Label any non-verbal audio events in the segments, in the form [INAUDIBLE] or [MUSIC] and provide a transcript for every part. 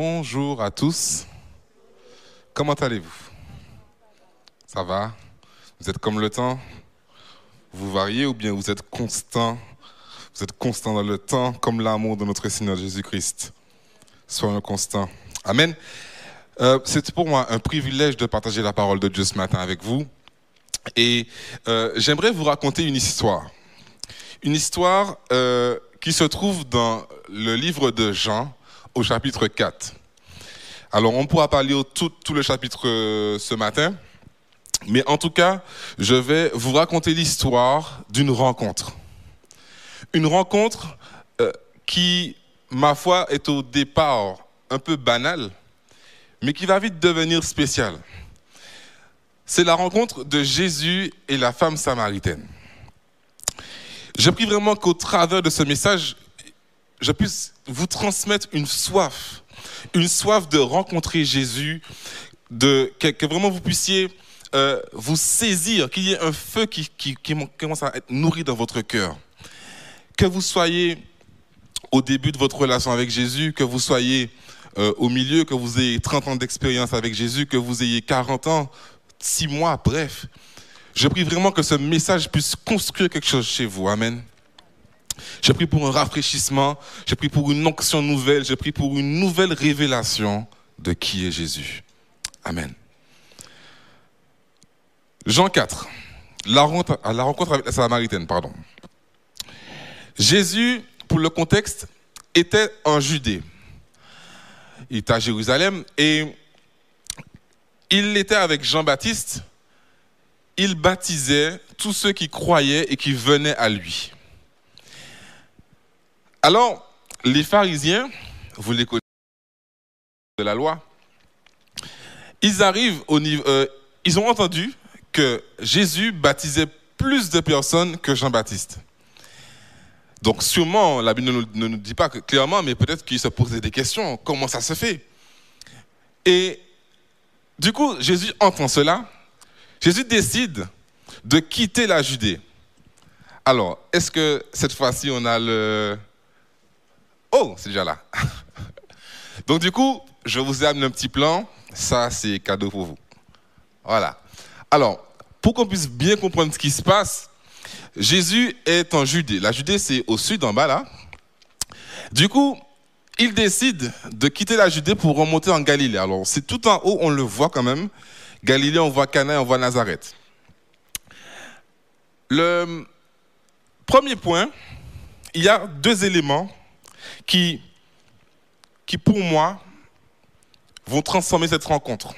Bonjour à tous. Comment allez-vous? Ça va? Vous êtes comme le temps? Vous variez ou bien vous êtes constant? Vous êtes constant dans le temps comme l'amour de notre Seigneur Jésus-Christ. Soyons constants. Amen. Euh, C'est pour moi un privilège de partager la parole de Dieu ce matin avec vous. Et euh, j'aimerais vous raconter une histoire. Une histoire euh, qui se trouve dans le livre de Jean chapitre 4. Alors on pourra pas lire tout, le chapitre euh, ce matin, mais en tout cas, je vais vous raconter l'histoire d'une rencontre. Une rencontre euh, qui, ma foi, est au départ un peu banale, mais qui va vite devenir spéciale. C'est la rencontre de Jésus et la femme samaritaine. Je prie vraiment qu'au travers de ce message, je puisse vous transmettre une soif, une soif de rencontrer Jésus, de, que, vraiment vous puissiez euh, vous saisir, qu'il y ait un feu qui commence à être nourri dans votre cœur. Que vous soyez au début de votre relation avec Jésus, que vous soyez euh, au milieu, que vous ayez 30 ans d'expérience avec Jésus, que vous ayez 40 ans, 6 mois, bref. Je prie vraiment que ce message puisse construire quelque chose chez vous. Amen. Je prie pour un rafraîchissement, je prie pour une onction nouvelle, je prie pour une nouvelle révélation de qui est Jésus. Amen. Jean 4, la rencontre, avec la Samaritaine. Jésus, pour le contexte, était en Judée. Il était à Jérusalem et il était avec Jean-Baptiste. Il baptisait tous ceux qui croyaient et qui venaient à lui. Alors, les pharisiens, vous les connaissez de la loi, ils arrivent au niveau, ils ont entendu que Jésus baptisait plus de personnes que Jean-Baptiste. Donc sûrement, la Bible ne nous, ne nous dit pas clairement, mais peut-être qu'ils se posaient des questions. Comment ça se fait? Et du coup, Jésus entend cela. Jésus décide de quitter la Judée. Alors, est-ce que cette fois-ci, on a le... Oh, c'est déjà là. [LAUGHS] Donc du coup, je vous ai amené un petit plan. Ça, c'est cadeau pour vous. Voilà. Alors, pour qu'on puisse bien comprendre ce qui se passe, Jésus est en Judée. La Judée, c'est au sud, en bas là. Du coup, il décide de quitter la Judée pour remonter en Galilée. Alors, c'est tout en haut, on le voit quand même. Galilée, on voit Cana, on voit Nazareth. Le premier point, il y a deux éléments qui, pour moi, vont transformer cette rencontre.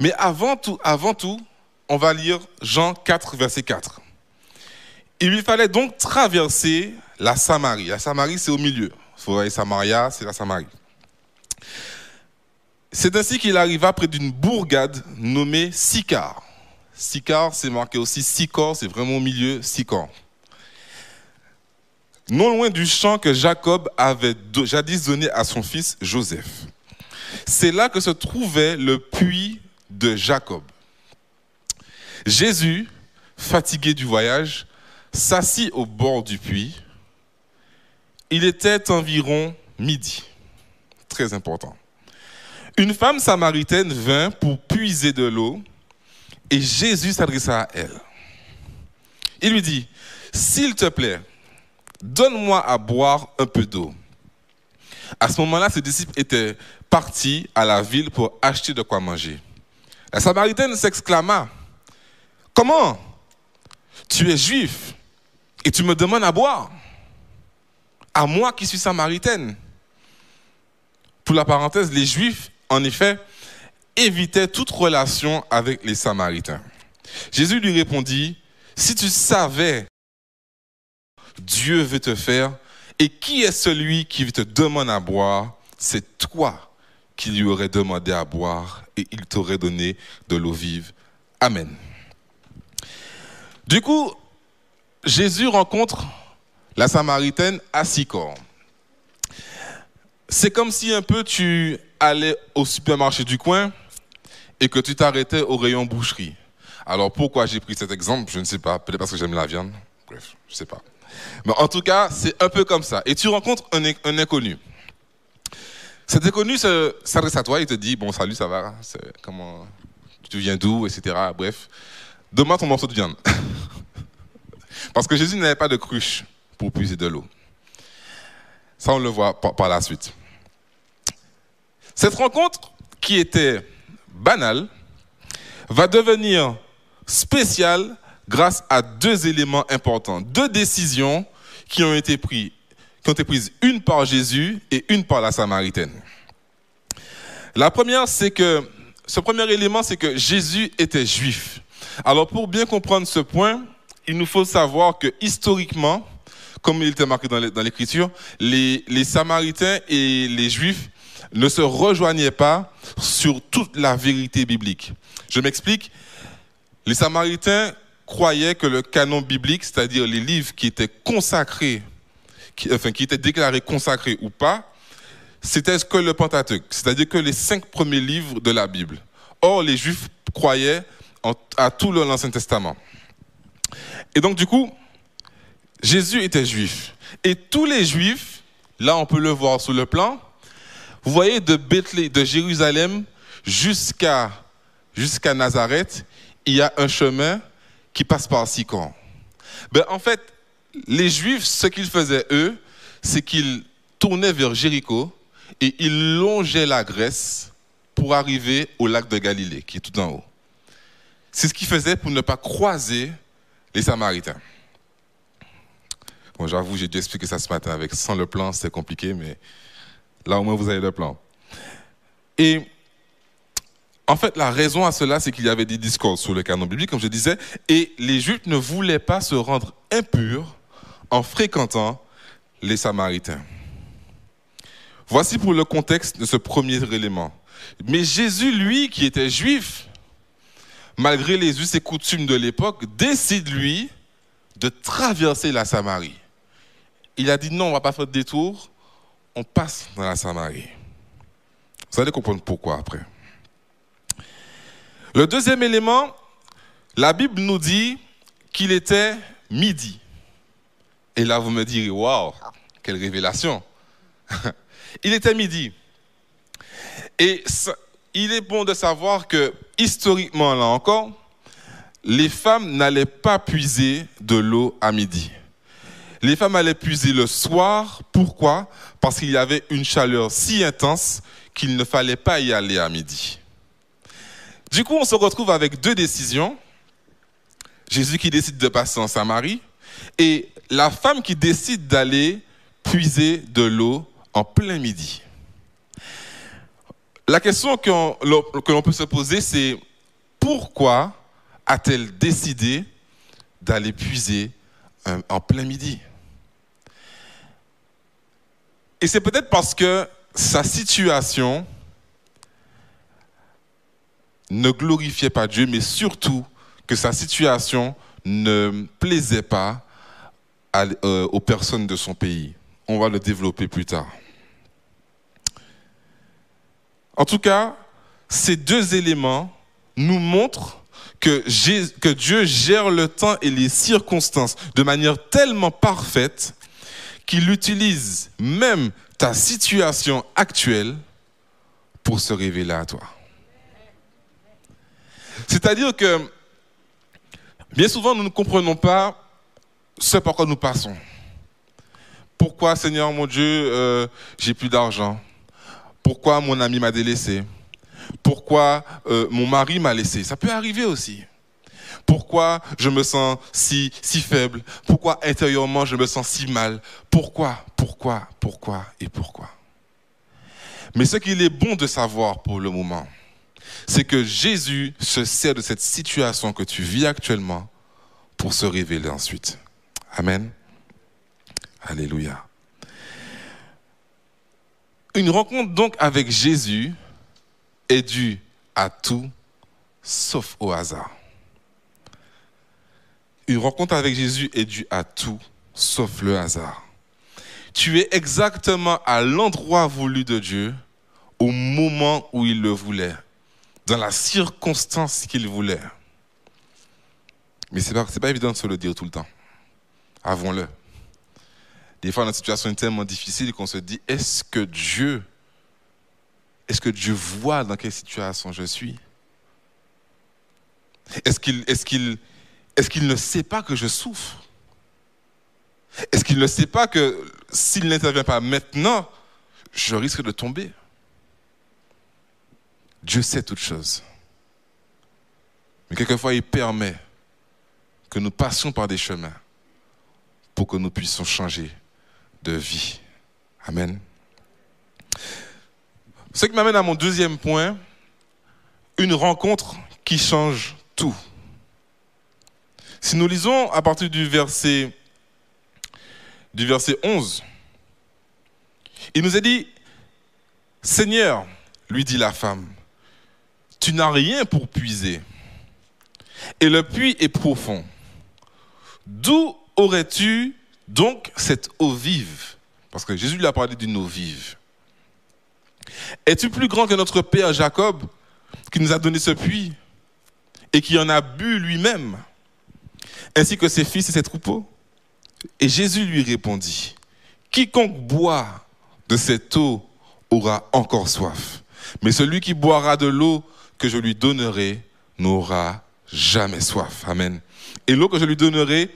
Mais avant tout, avant tout, on va lire Jean 4, verset 4. Il lui fallait donc traverser la Samarie. La Samarie, c'est au milieu. Vous voyez, Samaria, c'est la Samarie. C'est ainsi qu'il arriva près d'une bourgade nommée Sicar. Sicar, c'est marqué aussi Sicor, c'est vraiment au milieu, Sicor. Non loin du champ que Jacob avait jadis donné à son fils Joseph. C'est là que se trouvait le puits de Jacob. Jésus, fatigué du voyage, s'assit au bord du puits. Il était environ midi. Très important. Une femme samaritaine vint pour puiser de l'eau et Jésus s'adressa à elle. Il lui dit, S'il te plaît, donne-moi à boire un peu d'eau. À ce moment-là, ses disciples étaient partis à la ville pour acheter de quoi manger. La Samaritaine s'exclama, Comment? Tu es juif et tu me demandes à boire À moi qui suis samaritaine. Pour la parenthèse, les juifs, en effet, évitaient toute relation avec les samaritains. Jésus lui répondit, si tu savais, Dieu veut te faire, et qui est celui qui te demande à boire? C'est toi qui lui aurais demandé à boire, et il t'aurait donné de l'eau vive. Amen. Du coup, Jésus rencontre la Samaritaine à Sicor. C'est comme si un peu tu allais au supermarché du coin et que tu t'arrêtais au rayon boucherie. Alors pourquoi j'ai pris cet exemple? Je ne sais pas. Peut-être parce que j'aime la viande. Bref, je ne sais pas. En tout cas, c'est un peu comme ça. Et tu rencontres un, inconnu. Cet inconnu s'adresse à toi, il te dit, bon, salut, ça va, comment, tu viens d'où, etc. Bref, donne-moi ton morceau de viande. [LAUGHS] Parce que Jésus n'avait pas de cruche pour puiser de l'eau. Ça, on le voit par, la suite. Cette rencontre, qui était banale, va devenir spéciale grâce à deux éléments importants, deux décisions qui ont été prises qui ont été prises une par Jésus et une par la Samaritaine. La première, c'est que, ce premier élément, c'est que Jésus était juif. Alors, pour bien comprendre ce point, il nous faut savoir que historiquement, comme il était marqué dans l'Écriture, les, les Samaritains et les Juifs ne se rejoignaient pas sur toute la vérité biblique. Je m'explique. Les Samaritains croyaient que le canon biblique, c'est-à-dire les livres qui étaient consacrés enfin, qui était déclaré consacré ou pas, c'était que le Pentateuque, c'est-à-dire que les cinq premiers livres de la Bible. Or, les Juifs croyaient à tout l'Ancien Testament. Et donc, du coup, Jésus était juif. Et tous les Juifs, là, on peut le voir sous le plan, vous voyez, de Bethléem, de Jérusalem jusqu'à jusqu'à Nazareth, il y a un chemin qui passe par Sicon. Ben, en fait, les Juifs, ce qu'ils faisaient, eux, c'est qu'ils tournaient vers Jéricho et ils longeaient la Grèce pour arriver au lac de Galilée, qui est tout en haut. C'est ce qu'ils faisaient pour ne pas croiser les Samaritains. Bon, j'avoue, j'ai dû expliquer ça ce matin avec sans le plan, c'est compliqué, mais là au moins vous avez le plan. Et en fait, la raison à cela, c'est qu'il y avait des discours sur le canon biblique, comme je disais, et les Juifs ne voulaient pas se rendre impurs en fréquentant les Samaritains. Voici pour le contexte de ce premier élément. Mais Jésus, lui, qui était juif, malgré les us et coutumes de l'époque, décide, lui, de traverser la Samarie. Il a dit non, on ne va pas faire de détour, on passe dans la Samarie. Vous allez comprendre pourquoi après. Le deuxième élément, la Bible nous dit qu'il était midi. Et là, vous me direz, waouh, quelle révélation. [LAUGHS] il était midi. Et il est bon de savoir que, historiquement, là encore, les femmes n'allaient pas puiser de l'eau à midi. Les femmes allaient puiser le soir. Pourquoi? Parce qu'il y avait une chaleur si intense qu'il ne fallait pas y aller à midi. Du coup, on se retrouve avec deux décisions. Jésus qui décide de passer en Samarie et la femme qui décide d'aller puiser de l'eau en plein midi. La question que l'on peut se poser, c'est pourquoi a-t-elle décidé d'aller puiser en plein midi? Et c'est peut-être parce que sa situation ne glorifiait pas Dieu, mais surtout que sa situation ne plaisait pas euh, aux personnes de son pays. On va le développer plus tard. En tout cas, ces deux éléments nous montrent que, que Dieu gère le temps et les circonstances de manière tellement parfaite qu'il utilise même ta situation actuelle pour se révéler à toi. C'est-à-dire que bien souvent, nous ne comprenons pas ce par quoi nous passons. Pourquoi, Seigneur mon Dieu, euh, j'ai plus d'argent? Pourquoi mon ami m'a délaissé? Pourquoi euh, mon mari m'a laissé? Ça peut arriver aussi. Pourquoi je me sens si, si faible? Pourquoi intérieurement je me sens si mal? Pourquoi Pourquoi Pourquoi Et pourquoi? Mais ce qu'il est bon de savoir pour le moment, c'est que Jésus se sert de cette situation que tu vis actuellement pour se révéler ensuite. Amen. Alléluia. Une rencontre donc avec Jésus est due à tout sauf au hasard. Une rencontre avec Jésus est due à tout sauf le hasard. Tu es exactement à l'endroit voulu de Dieu au moment où il le voulait, dans la circonstance qu'il voulait. Mais ce n'est pas, pas évident de se le dire tout le temps. Avons-le. Des fois, notre situation est tellement difficile qu'on se dit, est-ce que Dieu est-ce que Dieu voit dans quelle situation je suis? Est-ce qu'il est est qu'il ne sait pas que je souffre? Est-ce qu'il ne sait pas que s'il n'intervient pas maintenant, je risque de tomber? Dieu sait toutes choses. Mais quelquefois, il permet que nous passions par des chemins pour que nous puissions changer de vie. Amen. Ce qui m'amène à mon deuxième point, une rencontre qui change tout. Si nous lisons à partir du verset, du verset 11, il nous a dit, Seigneur, lui dit la femme, tu n'as rien pour puiser, et le puits est profond. D'où aurais-tu donc cette eau vive? Parce que Jésus lui a parlé d'une eau vive. Es-tu plus grand que notre père Jacob, qui nous a donné ce puits et qui en a bu lui-même, ainsi que ses fils et ses troupeaux? Et Jésus lui répondit, Quiconque boit de cette eau aura encore soif, mais celui qui boira de l'eau que je lui donnerai n'aura jamais soif. Amen. Et l'eau que je lui donnerai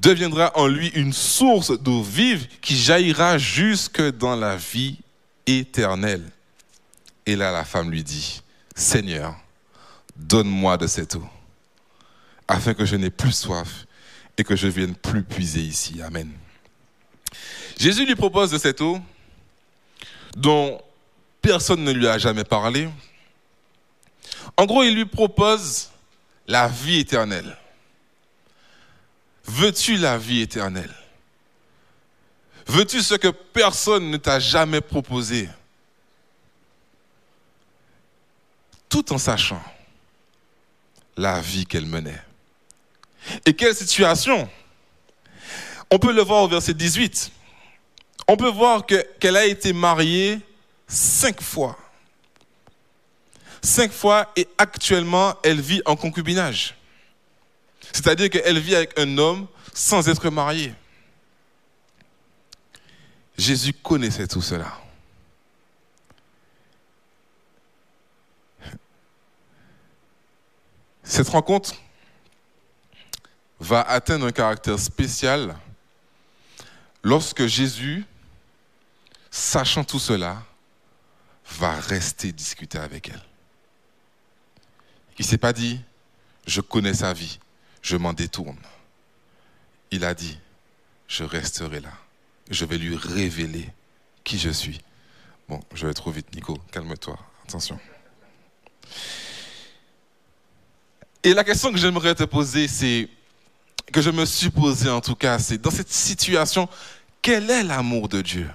deviendra en lui une source d'eau vive qui jaillira jusque dans la vie éternelle. Et là, la femme lui dit, Seigneur, donne-moi de cette eau, afin que je n'ai plus soif et que je vienne plus puiser ici. Amen. Jésus lui propose de cette eau dont personne ne lui a jamais parlé. En gros, il lui propose la vie éternelle. Veux-tu la vie éternelle? Veux-tu ce que personne ne t'a jamais proposé? Tout en sachant la vie qu'elle menait. Et quelle situation? On peut le voir au verset 18. On peut voir qu'elle a été mariée cinq fois. Cinq fois et actuellement, elle vit en concubinage. C'est-à-dire qu'elle vit avec un homme sans être mariée. Jésus connaissait tout cela. Cette rencontre va atteindre un caractère spécial lorsque Jésus, sachant tout cela, va rester discuter avec elle. Il ne s'est pas dit, je connais sa vie, je m'en détourne. Il a dit, je resterai là. Je vais lui révéler qui je suis. Bon, je vais trop vite, Nico. Calme-toi. Attention. Et la question que j'aimerais te poser, c'est, que je me suis posée en tout cas, c'est dans cette situation, quel est l'amour de Dieu?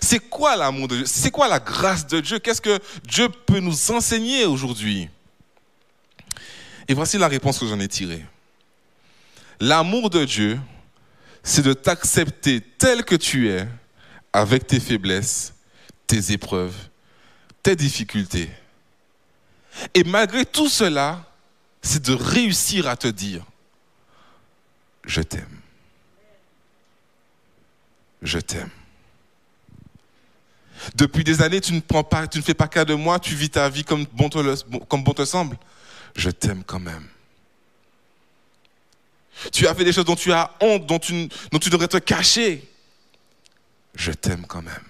C'est quoi l'amour de Dieu? C'est quoi la grâce de Dieu? Qu'est-ce que Dieu peut nous enseigner aujourd'hui? Et voici la réponse que j'en ai tirée. L'amour de Dieu, c'est de t'accepter tel que tu es, avec tes faiblesses, tes épreuves, tes difficultés. Et malgré tout cela, c'est de réussir à te dire, je t'aime. Je t'aime. Depuis des années, tu ne, prends pas, tu ne fais pas cas de moi, tu vis ta vie comme bon te, comme bon te semble. Je t'aime quand même. Tu as fait des choses dont tu as honte, dont tu, dont tu devrais te cacher. Je t'aime quand même.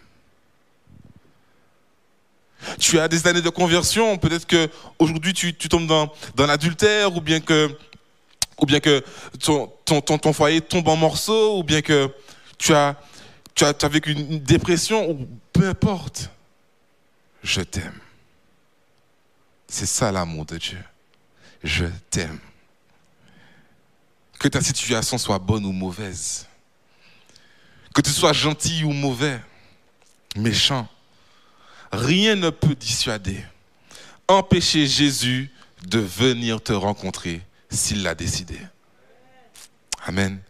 Tu as des années de conversion, peut-être que aujourd'hui tu, tombes dans, l'adultère, ou bien que, ou bien que ton, ton, foyer tombe en morceaux, ou bien que tu as, tu tu as vécu une dépression, ou peu importe. Je t'aime. C'est ça l'amour de Dieu. Je t'aime. Que ta situation soit bonne ou mauvaise. Que tu sois gentil ou mauvais, méchant. Rien ne peut dissuader, empêcher Jésus de venir te rencontrer s'il l'a décidé. Amen.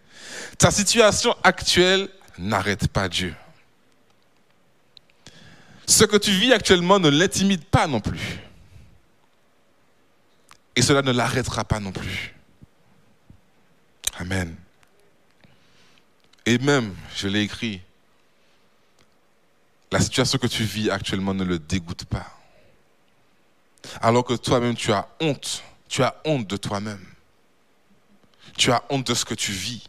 Ta situation actuelle n'arrête pas Dieu. Ce que tu vis actuellement ne l'intimide pas non plus. Et cela ne l'arrêtera pas non plus. Amen. Et même, je l'ai écrit, la situation que tu vis actuellement ne le dégoûte pas. Alors que toi-même, tu as honte. Tu as honte de toi-même. Tu as honte de ce que tu vis.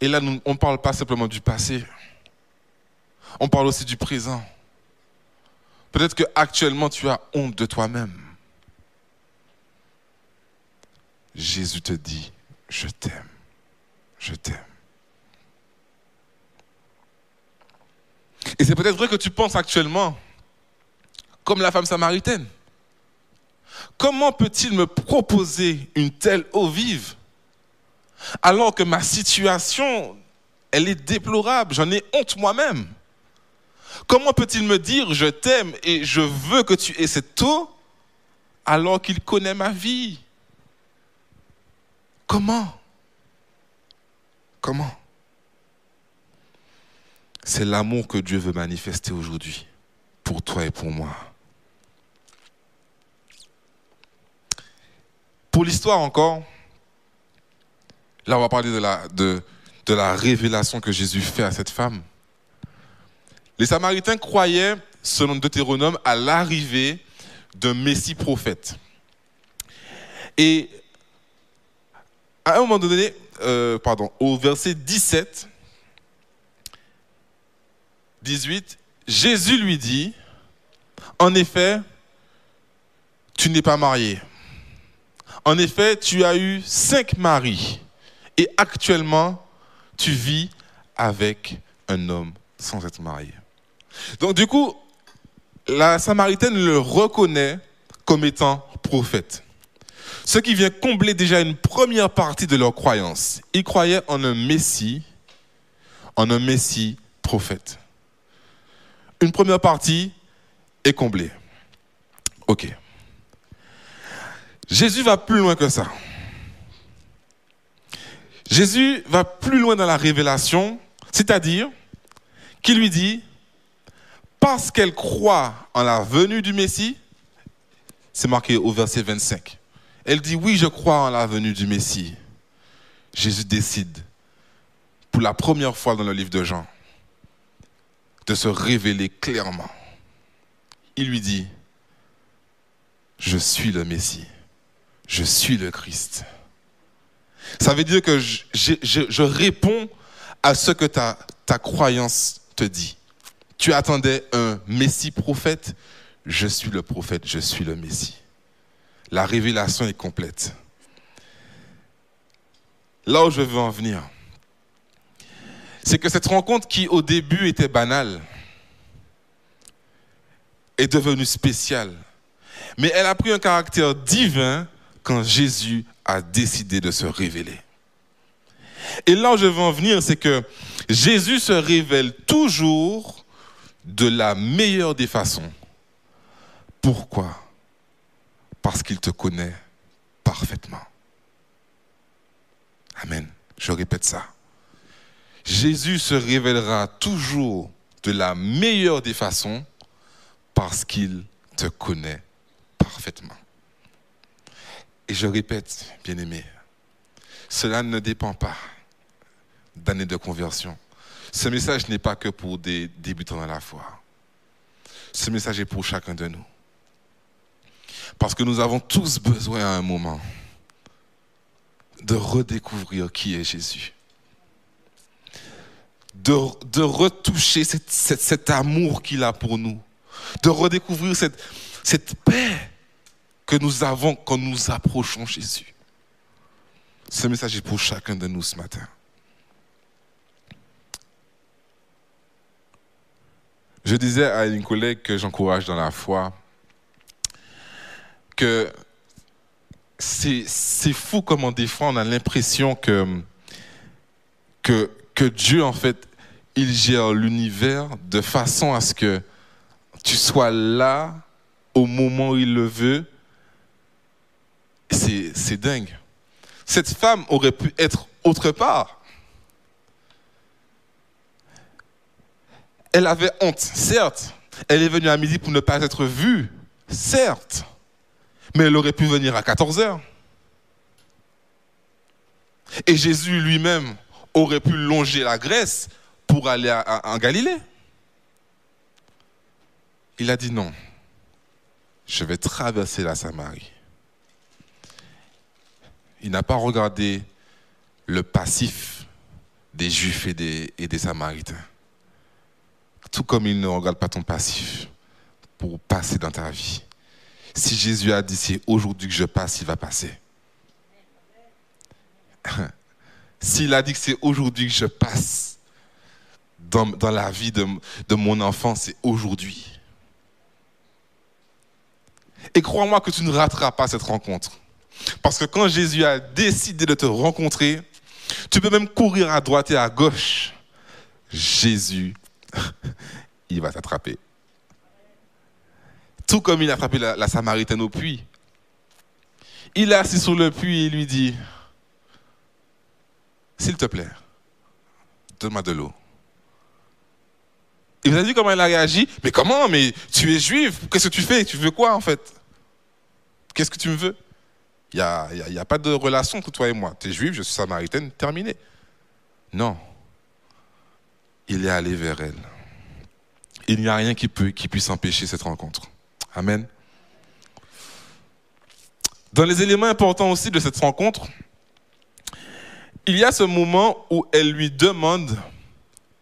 Et là, on ne parle pas simplement du passé. On parle aussi du présent. Peut-être que actuellement tu as honte de toi-même. Jésus te dit, je t'aime, je t'aime. Et c'est peut-être vrai que tu penses actuellement comme la femme samaritaine. Comment peut-il me proposer une telle eau vive alors que ma situation, elle est déplorable, j'en ai honte moi-même? Comment peut-il me dire je t'aime et je veux que tu aies cette eau alors qu'il connaît ma vie? Comment? Comment? C'est l'amour que Dieu veut manifester aujourd'hui pour toi et pour moi. Pour l'histoire encore, là on va parler de la, révélation que Jésus fait à cette femme. Les Samaritains croyaient, selon Deutéronome, à l'arrivée d'un Messie prophète. Et à un moment donné, euh, pardon, au verset 17, 18, Jésus lui dit, en effet, tu n'es pas marié. En effet, tu as eu cinq maris et actuellement, tu vis avec un homme sans être marié. Donc du coup, la Samaritaine le reconnaît comme étant prophète. Ce qui vient combler déjà une première partie de leur croyance. Ils croyaient en un Messie, en un Messie prophète. Une première partie est comblée. Ok. Jésus va plus loin que ça. Jésus va plus loin dans la révélation, c'est-à-dire qu'il lui dit, parce qu'elle croit en la venue du Messie, c'est marqué au verset 25. Elle dit, oui, je crois en la venue du Messie. Jésus décide, pour la première fois dans le livre de Jean, de se révéler clairement. Il lui dit, je suis le Messie, je suis le Christ. Ça veut dire que je, réponds à ce que ta, ta croyance te dit. Tu attendais un Messie prophète, je suis le prophète, je suis le Messie. La révélation est complète. Là où je veux en venir, c'est que cette rencontre qui au début était banale est devenue spéciale. Mais elle a pris un caractère divin quand Jésus a décidé de se révéler. Et là où je veux en venir, c'est que Jésus se révèle toujours de la meilleure des façons. Pourquoi? Parce qu'il te connaît parfaitement. Amen. Je répète ça. Jésus se révélera toujours de la meilleure des façons parce qu'il te connaît parfaitement. Et je répète, bien-aimé, cela ne dépend pas d'années de conversion. Ce message n'est pas que pour des débutants dans la foi. Ce message est pour chacun de nous. Parce que nous avons tous besoin à un moment de redécouvrir qui est Jésus. De, retoucher cet amour qu'il a pour nous. De redécouvrir cette, cette paix que nous avons quand nous approchons Jésus. Ce message est pour chacun de nous ce matin. Je disais à une collègue que j'encourage dans la foi c'est fou comment des fois on a l'impression que, que Dieu, en fait, il gère l'univers de façon à ce que tu sois là au moment où il le veut. C'est dingue. Cette femme aurait pu être autre part. Elle avait honte, certes. Elle est venue à midi pour ne pas être vue, certes. Mais elle aurait pu venir à 14 heures. Et Jésus lui-même aurait pu longer la Grèce pour aller en Galilée. il a dit non. Je vais traverser la Samarie. Il n'a pas regardé le passif des Juifs et des, et des Samaritains. Tout comme il ne regarde pas ton passif pour passer dans ta vie. Si Jésus a dit c'est aujourd'hui que je passe, il va passer. [LAUGHS] S'il a dit que c'est aujourd'hui que je passe dans, la vie de, de mon enfant, c'est aujourd'hui. Et crois-moi que tu ne rateras pas cette rencontre. Parce que quand Jésus a décidé de te rencontrer, tu peux même courir à droite et à gauche. Jésus, [LAUGHS] il va t'attraper. Tout comme il a frappé la, Samaritaine au puits. Il est assis sur le puits et lui dit, s'il te plaît, donne-moi de l'eau. Et vous avez vu comment elle a réagi? Mais comment? Mais tu es juif, qu'est-ce que tu fais? Tu veux quoi en fait? Qu'est-ce que tu me veux? Il n'y a, y a, pas de relation entre toi et moi. Tu es juif, je suis samaritaine, terminé. Non. Il est allé vers elle. Il n'y a rien qui, peut, qui puisse empêcher cette rencontre. Amen. Dans les éléments importants aussi de cette rencontre, il y a ce moment où elle lui demande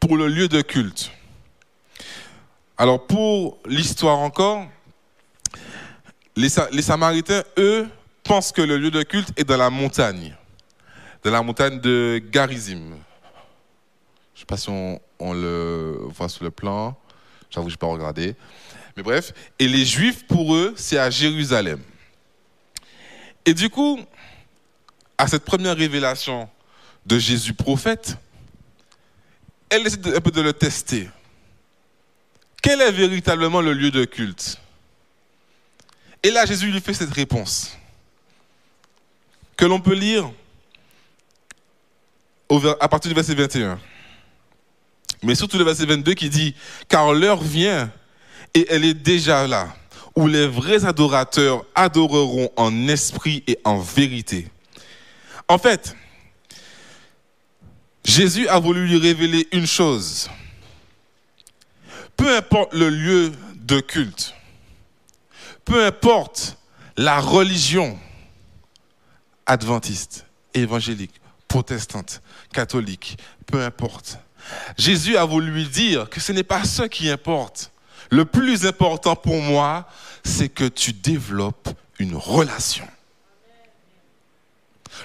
pour le lieu de culte. Alors pour l'histoire encore, les, Samaritains, eux, pensent que le lieu de culte est dans la montagne, dans la montagne de Garizim. Je ne sais pas si on, le voit sur le plan, j'avoue je n'ai pas regardé. Mais bref, et les Juifs, pour eux, c'est à Jérusalem. Et du coup, à cette première révélation de Jésus prophète, elle décide un peu de le tester. Quel est véritablement le lieu de culte? Et là, Jésus lui fait cette réponse que l'on peut lire à partir du verset 21. Mais surtout le verset 22 qui dit, car l'heure vient et elle est déjà là, où les vrais adorateurs adoreront en esprit et en vérité. En fait, Jésus a voulu lui révéler une chose peu importe le lieu de culte, peu importe la religion adventiste, évangélique, protestante, catholique, peu importe. Jésus a voulu lui dire que ce n'est pas ce qui importe. Le plus important pour moi, c'est que tu développes une relation.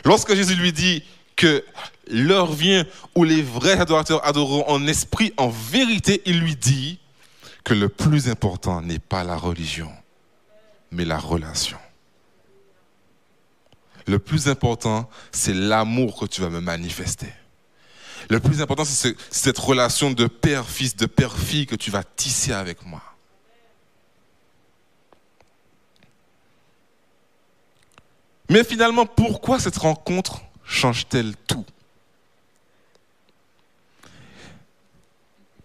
Lorsque Jésus lui dit que l'heure vient où les vrais adorateurs adoreront en esprit, en vérité, il lui dit, que le plus important n'est pas la religion, mais la relation. Le plus important, c'est l'amour que tu vas me manifester. Le plus important, c'est cette relation de père-fils, de père-fille que tu vas tisser avec moi. Mais finalement, pourquoi cette rencontre change-t-elle tout?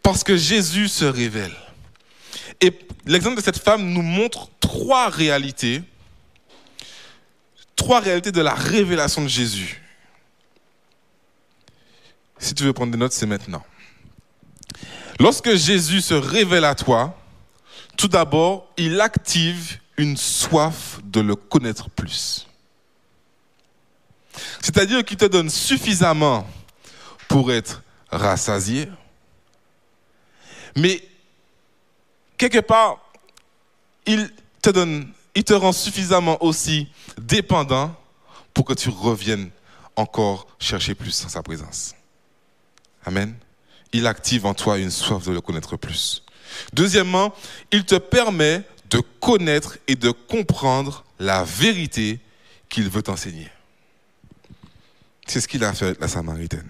Parce que Jésus se révèle. Et l'exemple de cette femme nous montre trois réalités, trois réalités de la révélation de Jésus. Si tu veux prendre des notes, c'est maintenant. Lorsque Jésus se révèle à toi, tout d'abord, il active une soif de le connaître plus. C'est-à-dire qu'il te donne suffisamment pour être rassasié, mais quelque part, il te donne, il te rend suffisamment aussi dépendant pour que tu reviennes encore chercher plus sa présence. Amen. Il active en toi une soif de le connaître plus. Deuxièmement, il te permet de connaître et de comprendre la vérité qu'il veut t'enseigner. C'est ce qu'il a fait avec la Samaritaine.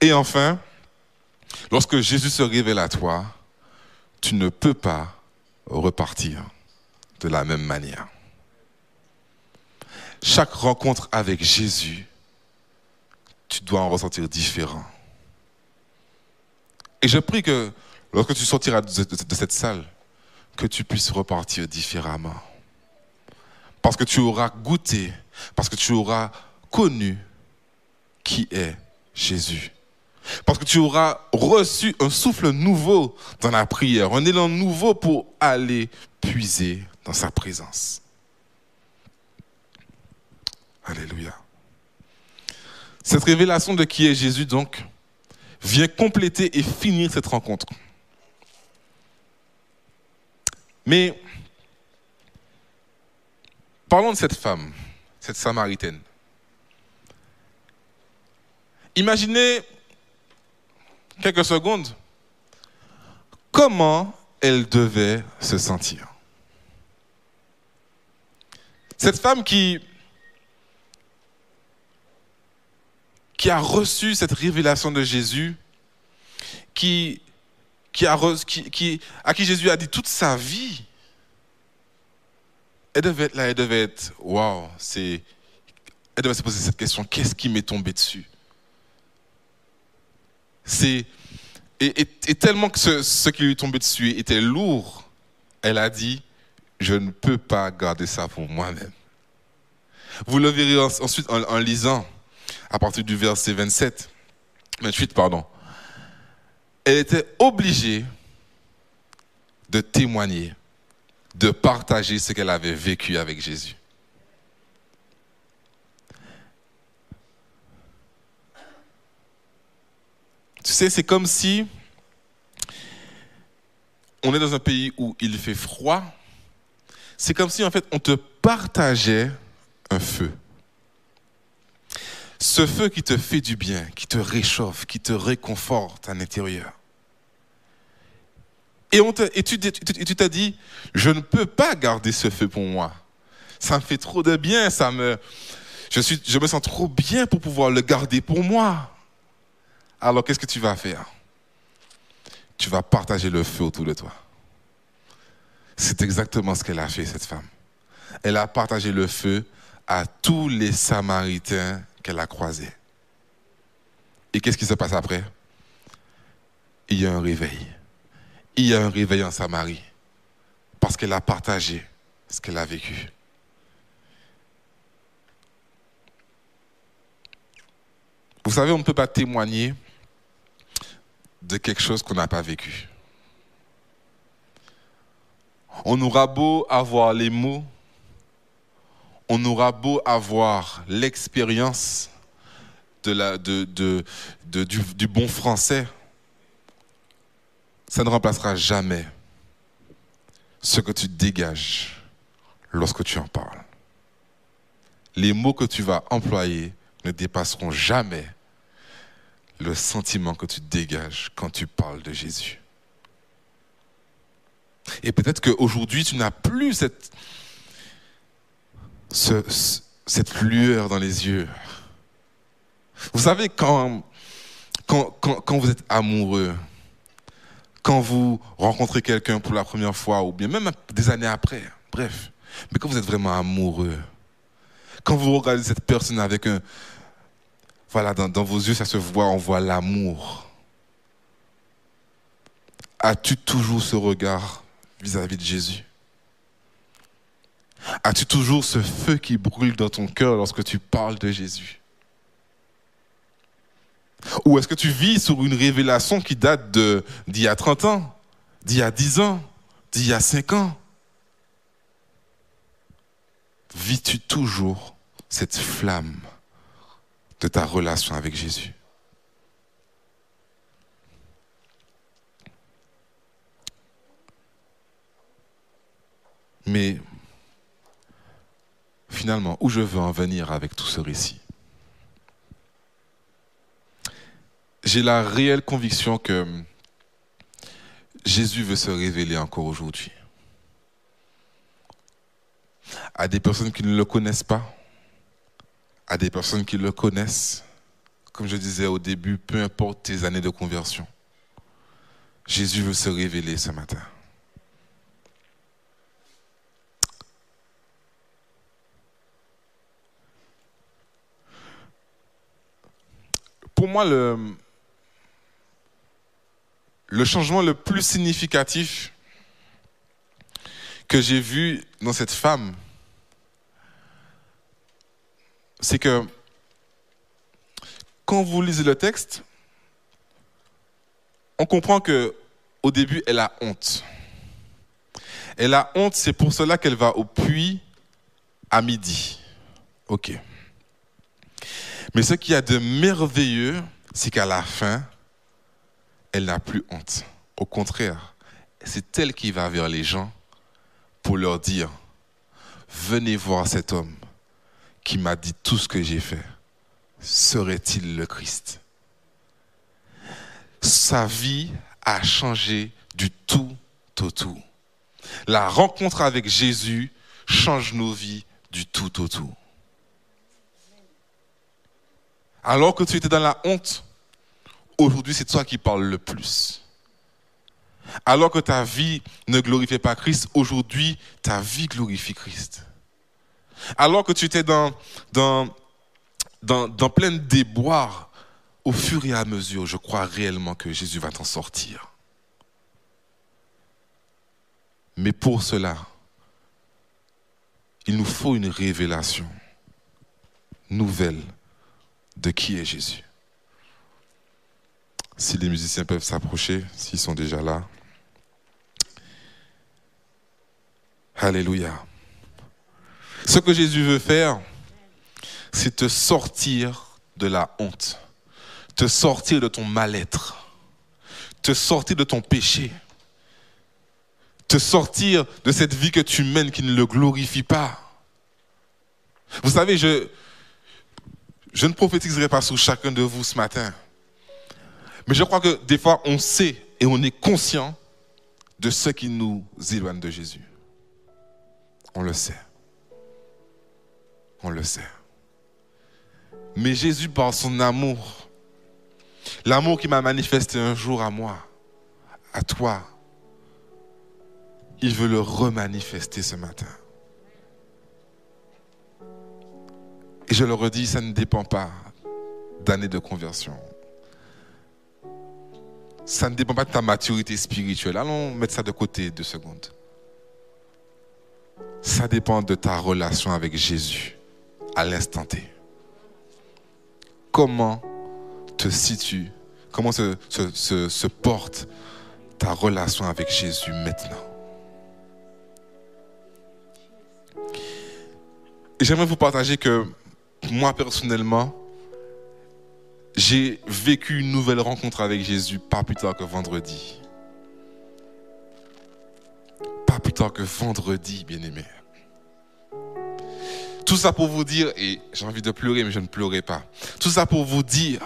Et enfin, lorsque Jésus se révèle à toi, tu ne peux pas repartir de la même manière. Chaque rencontre avec Jésus, tu dois en ressentir différent. Et je prie que lorsque tu sortiras de cette salle, que tu puisses repartir différemment. Parce que tu auras goûté, parce que tu auras connu qui est Jésus. Parce que tu auras reçu un souffle nouveau dans la prière, un élan nouveau pour aller puiser dans sa présence. Alléluia. Cette révélation de qui est Jésus, donc, vient compléter et finir cette rencontre. Mais parlons de cette femme, cette Samaritaine. Imaginez quelques secondes comment elle devait se sentir. Cette femme qui, qui a reçu cette révélation de Jésus, qui, qui a, qui, à qui Jésus a dit toute sa vie, elle devait être là, elle devait être, waouh, elle devait se poser cette question, qu'est-ce qui m'est tombé dessus? C'est, et, tellement que ce, qui lui est tombé dessus était lourd, elle a dit, je ne peux pas garder ça pour moi-même. Vous le verrez ensuite en, en, lisant, à partir du verset 27, 28, pardon. Elle était obligée de témoigner, de partager ce qu'elle avait vécu avec Jésus. Tu sais, c'est comme si on est dans un pays où il fait froid. C'est comme si, en fait, on te partageait un feu. Ce feu qui te fait du bien, qui te réchauffe, qui te réconforte à l'intérieur. Et, tu t'as dit, je ne peux pas garder ce feu pour moi. Ça me fait trop de bien, ça me, je me sens trop bien pour pouvoir le garder pour moi. Alors qu'est-ce que tu vas faire? Tu vas partager le feu autour de toi. C'est exactement ce qu'elle a fait, cette femme. Elle a partagé le feu à tous les Samaritains qu'elle a croisés. Et qu'est-ce qui se passe après? Il y a un réveil. Il y a un réveil en Samarie. Parce qu'elle a partagé ce qu'elle a vécu. Vous savez, on ne peut pas témoigner de quelque chose qu'on n'a pas vécu. On aura beau avoir les mots, on aura beau avoir l'expérience de du, du bon français, ça ne remplacera jamais ce que tu dégages lorsque tu en parles. Les mots que tu vas employer ne dépasseront jamais le sentiment que tu dégages quand tu parles de Jésus. Et peut-être qu'aujourd'hui, tu n'as plus cette, cette lueur dans les yeux. Vous savez, quand, quand, quand, vous êtes amoureux, quand vous rencontrez quelqu'un pour la première fois, ou bien même des années après, bref, mais quand vous êtes vraiment amoureux, quand vous regardez cette personne avec un, voilà, dans, vos yeux, ça se voit, on voit l'amour. As-tu toujours ce regard vis-à-vis de Jésus? As-tu toujours ce feu qui brûle dans ton cœur lorsque tu parles de Jésus? Ou est-ce que tu vis sur une révélation qui date d'il y a 30 ans, d'il y a 10 ans, d'il y a 5 ans? Vis-tu toujours cette flamme de ta relation avec Jésus? Mais finalement, où je veux en venir avec tout ce récit? J'ai la réelle conviction que Jésus veut se révéler encore aujourd'hui à des personnes qui ne le connaissent pas, à des personnes qui le connaissent. Comme je disais au début, peu importe tes années de conversion, Jésus veut se révéler ce matin. Pour moi, le, changement le plus significatif que j'ai vu dans cette femme, c'est que quand vous lisez le texte, on comprend que au début, elle a honte. Elle a honte, c'est pour cela qu'elle va au puits à midi. Ok. Mais ce qu'il y a de merveilleux, c'est qu'à la fin, elle n'a plus honte. Au contraire, c'est elle qui va vers les gens pour leur dire, venez voir cet homme qui m'a dit tout ce que j'ai fait. Serait-il le Christ? Sa vie a changé du tout au tout. La rencontre avec Jésus change nos vies du tout au tout. Alors que tu étais dans la honte, aujourd'hui c'est toi qui parles le plus. Alors que ta vie ne glorifiait pas Christ, aujourd'hui ta vie glorifie Christ. Alors que tu étais dans, plein de déboires, au fur et à mesure, je crois réellement que Jésus va t'en sortir. Mais pour cela, il nous faut une révélation nouvelle de qui est Jésus. Si les musiciens peuvent s'approcher, s'ils sont déjà là. Alléluia. Ce que Jésus veut faire, c'est te sortir de la honte, te sortir de ton mal-être, te sortir de ton péché, te sortir de cette vie que tu mènes qui ne le glorifie pas. Vous savez, je, je ne prophétiserai pas sur chacun de vous ce matin, mais je crois que des fois on sait et on est conscient de ce qui nous éloigne de Jésus. On le sait. On le sait. Mais Jésus, par son amour, l'amour qui m'a manifesté un jour à moi, à toi, il veut le remanifester ce matin. Et je le redis, ça ne dépend pas d'années de conversion. Ça ne dépend pas de ta maturité spirituelle. Allons mettre ça de côté deux secondes. Ça dépend de ta relation avec Jésus à l'instant T. Comment te situe, comment se, se porte ta relation avec Jésus maintenant? J'aimerais vous partager que moi personnellement, j'ai vécu une nouvelle rencontre avec Jésus pas plus tard que vendredi. Pas plus tard que vendredi, bien-aimé. Tout ça pour vous dire, et j'ai envie de pleurer, mais je ne pleurerai pas. Tout ça pour vous dire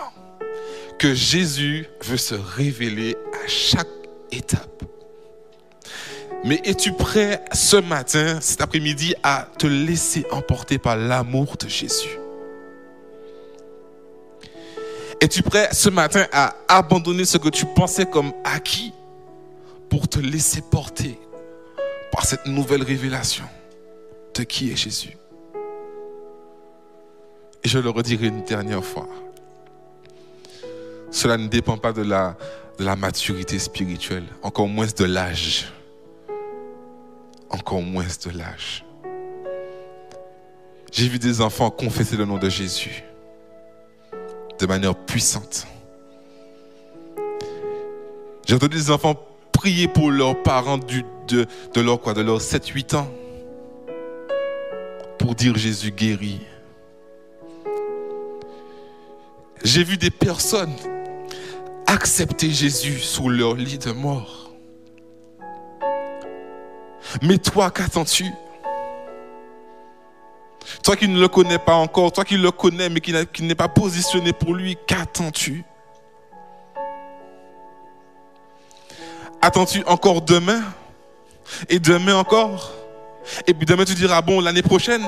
que Jésus veut se révéler à chaque étape. Mais es-tu prêt ce matin, cet après-midi, à te laisser emporter par l'amour de Jésus? Es-tu prêt ce matin à abandonner ce que tu pensais comme acquis pour te laisser porter par cette nouvelle révélation de qui est Jésus? Et je le redirai une dernière fois. Cela ne dépend pas de la, maturité spirituelle, encore moins de l'âge. Encore moins de l'âge. J'ai vu des enfants confesser le nom de Jésus de manière puissante. J'ai entendu des enfants prier pour leurs parents de, leur de leurs 7-8 ans pour dire Jésus guérit. J'ai vu des personnes accepter Jésus sous leur lit de mort. Mais toi, qu'attends-tu? Toi qui ne le connais pas encore, toi qui le connais mais qui n'est pas positionné pour lui, qu'attends-tu? Attends-tu encore demain? Et demain encore? Et puis demain tu diras, bon, l'année prochaine?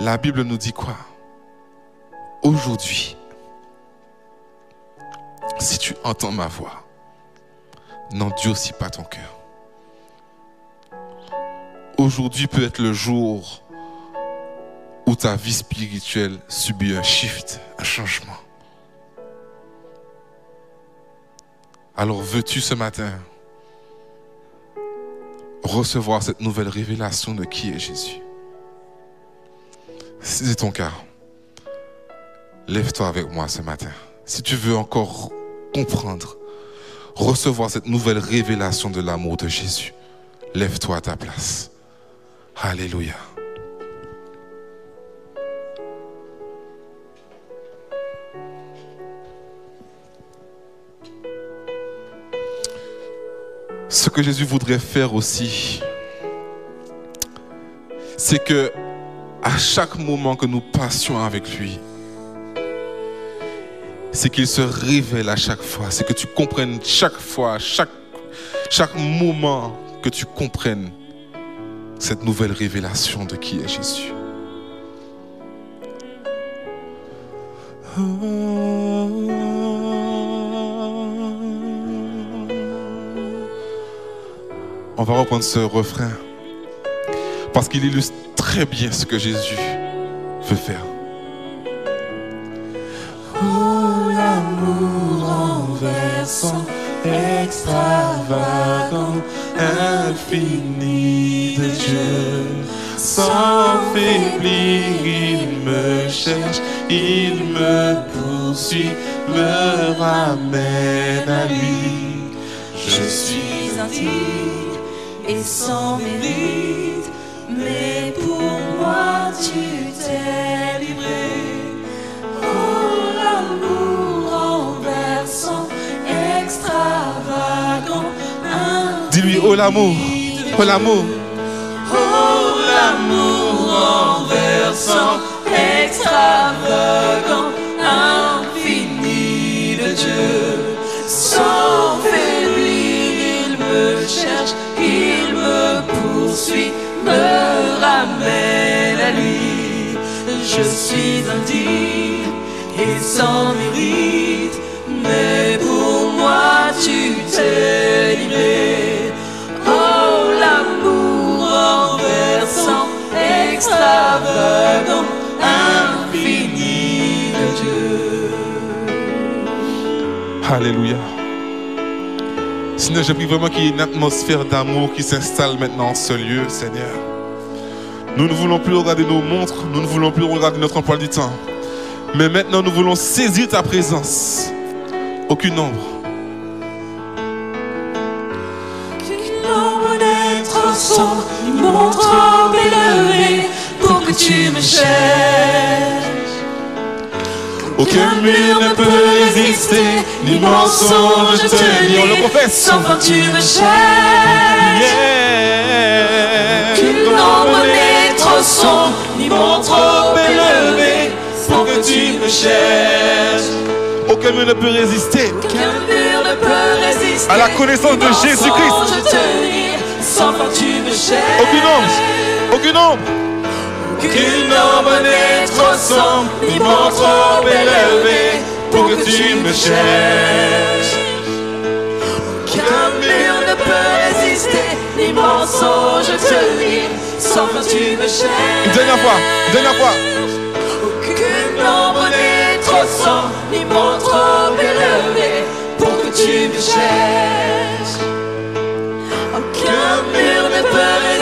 La Bible nous dit quoi? Aujourd'hui, si tu entends ma voix, n'endurcis pas ton cœur aujourd'hui peut être le jour où ta vie spirituelle subit un shift, un changement. Alors veux-tu ce matin recevoir cette nouvelle révélation de qui est Jésus? Si c'est ton cas, lève-toi avec moi ce matin. si tu veux encore comprendre, recevoir cette nouvelle révélation de l'amour de Jésus, lève-toi à ta place. Alléluia. Ce que Jésus voudrait faire aussi, c'est que à chaque moment que nous passions avec lui, c'est qu'il se révèle à chaque fois, c'est que tu comprennes chaque fois, chaque, moment que tu comprennes cette nouvelle révélation de qui est Jésus. On va reprendre ce refrain parce qu'il illustre très bien ce que Jésus veut faire. Extravagant, infini de Dieu. Sans faiblir, il me cherche, il me poursuit, me ramène à lui. Je suis indigne et sans mérite, oh l'amour, oh l'amour. Oh, l'amour renversant, extravagant, infini de Dieu. Sans faiblir, il me cherche, il me poursuit, me ramène à lui. Je suis indigne et sans mérite, mais pour moi tu t'es livré. Infini de Dieu. Alléluia. Seigneur, je prie vraiment qu'il y ait une atmosphère d'amour qui s'installe maintenant en ce lieu, Seigneur. Nous ne voulons plus regarder nos montres, nous ne voulons plus regarder notre emploi du temps. Mais maintenant, nous voulons saisir ta présence. Aucune ombre. Ombre montre que tu me cherches. Aucun mur ne peut résister, ni mensonge tenir. On le confesse. Tu me cherches. Qu'une ombre naître sans ni montre élevé pour que tu me cherches. Aucun mur ne peut résister Qu'un mur ne peut résister à la connaissance de Jésus-Christ. Je. Aucune ombre. Aucune ombre. Qu'une ombre n'est trop sombre, ni mort trop élevé pour que tu me cherches. Qu'un mur ne peut résister, ni mensonge tenir, sans fin tu me cherches. Une dernière fois. Une dernière fois. Qu'une ombre n'est trop sombre, ni mort trop élevé pour que tu me cherches. Aucun mur ne peut résister,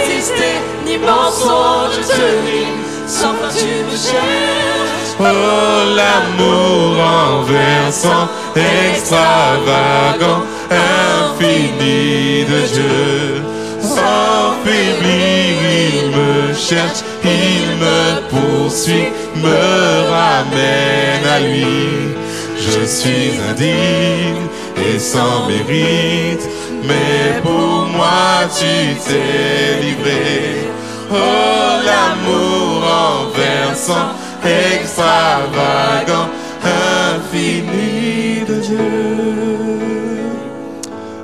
ni mensonge tenir, sans fin tu me cherches. Oh, l'amour renversant, extravagant, infini de Dieu. Sans faiblir, il me cherche, il me poursuit, me ramène à lui. Je suis indigne et sans mérite, mais pour moi tu t'es livré. Oh, l'amour renversant, extravagant, infini de Dieu.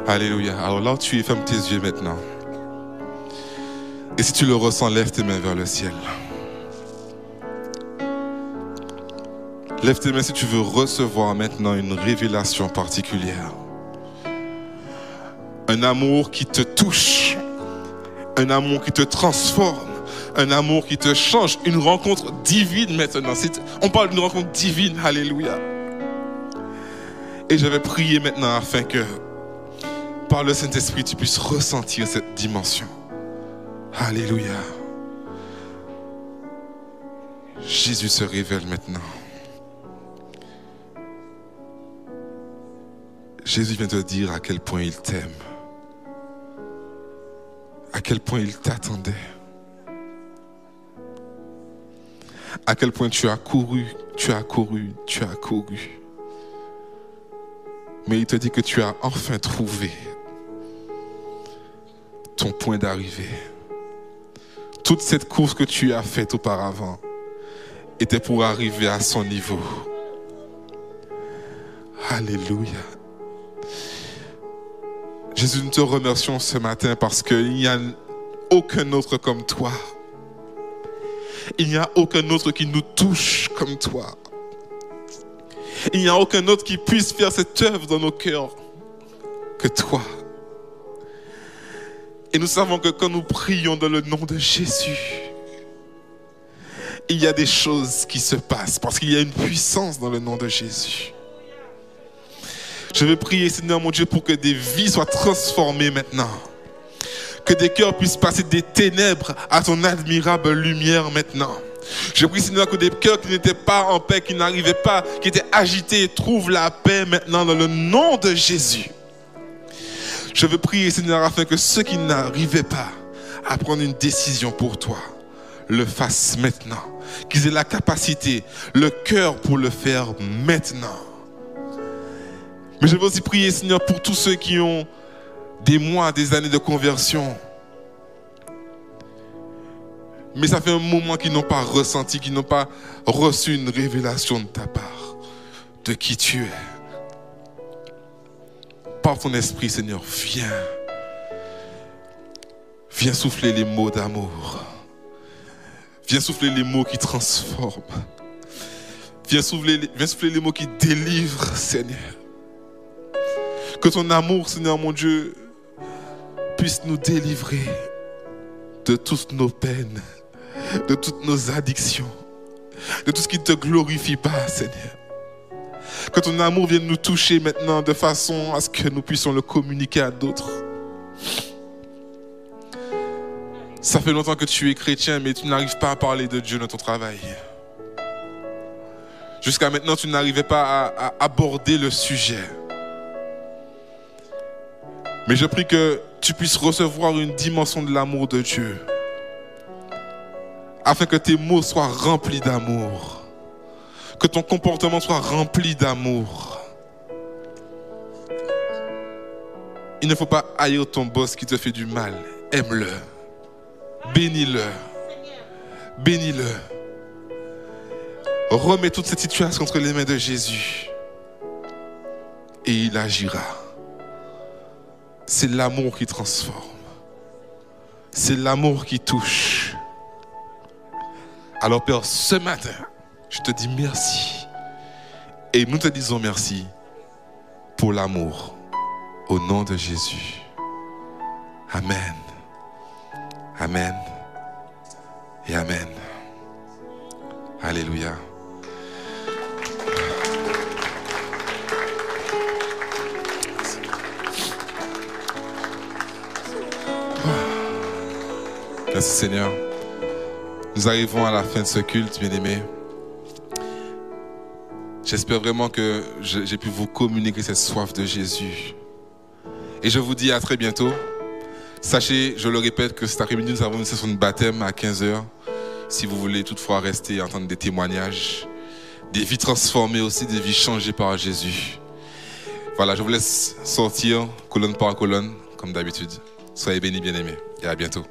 Alléluia. Alors là où tu es, ferme tes yeux maintenant. Et si tu le ressens, lève tes mains vers le ciel. Lève tes mains si tu veux recevoir maintenant une révélation particulière. Un amour qui te touche. Un amour qui te transforme. Un amour qui te change. Une rencontre divine maintenant. On parle d'une rencontre divine. Alléluia. Et je vais prier maintenant afin que par le Saint-Esprit, tu puisses ressentir cette dimension. Alléluia. Jésus se révèle maintenant. Jésus vient te dire à quel point il t'aime, à quel point il t'attendait, à quel point tu as couru, tu as couru, tu as couru. Mais il te dit que tu as enfin trouvé ton point d'arrivée. Toute cette course que tu as faite auparavant était pour arriver à son niveau. Alléluia. Jésus, nous te remercions ce matin parce qu'il n'y a aucun autre comme toi. Il n'y a aucun autre qui nous touche comme toi. Il n'y a aucun autre qui puisse faire cette œuvre dans nos cœurs que toi. Et nous savons que quand nous prions dans le nom de Jésus, il y a des choses qui se passent parce qu'il y a une puissance dans le nom de Jésus. Je vais prier, Seigneur mon Dieu, pour que des vies soient transformées maintenant. Que des cœurs puissent passer des ténèbres à ton admirable lumière maintenant. Je prie, Seigneur, que des cœurs qui n'étaient pas en paix, qui n'arrivaient pas, qui étaient agités, trouvent la paix maintenant dans le nom de Jésus. Je veux prier, Seigneur, afin que ceux qui n'arrivaient pas à prendre une décision pour toi le fassent maintenant. Qu'ils aient la capacité, le cœur pour le faire maintenant. Mais je veux aussi prier, Seigneur, pour tous ceux qui ont des mois, des années de conversion. Mais ça fait un moment qu'ils n'ont pas ressenti, qu'ils n'ont pas reçu une révélation de ta part, de qui tu es par ton esprit, Seigneur, viens. Viens souffler les mots d'amour. Viens souffler les mots qui transforment. Viens souffler, viens souffler les mots qui délivrent, Seigneur. Que ton amour, Seigneur mon Dieu, puisse nous délivrer de toutes nos peines, de toutes nos addictions, de tout ce qui ne te glorifie pas, Seigneur. Que ton amour vienne nous toucher maintenant de façon à ce que nous puissions le communiquer à d'autres. Ça fait longtemps que tu es chrétien, mais tu n'arrives pas à parler de Dieu dans ton travail. Jusqu'à maintenant, tu n'arrivais pas à, aborder le sujet. Mais je prie que tu puisses recevoir une dimension de l'amour de Dieu. Afin que tes mots soient remplis d'amour que ton comportement soit rempli d'amour. Il ne faut pas haïr ton boss qui te fait du mal. Aime-le. Bénis-le. Bénis-le. Remets toute cette situation entre les mains de Jésus. Et il agira. C'est l'amour qui transforme. C'est l'amour qui touche. Alors Père, ce matin, je te dis merci. Et nous te disons merci pour l'amour. Au nom de Jésus. Amen. Amen. Et Amen. Alléluia. Merci Seigneur. Nous arrivons à la fin de ce culte, bien-aimés. J'espère vraiment que j'ai pu vous communiquer cette soif de Jésus. Et je vous dis à très bientôt. Sachez, je le répète, que cet après-midi, nous avons une session de baptême à 15h. Si vous voulez toutefois rester et entendre des témoignages, des vies transformées aussi, des vies changées par Jésus. Voilà, je vous laisse sortir colonne par colonne, comme d'habitude. Soyez bénis, bien-aimés, et à bientôt.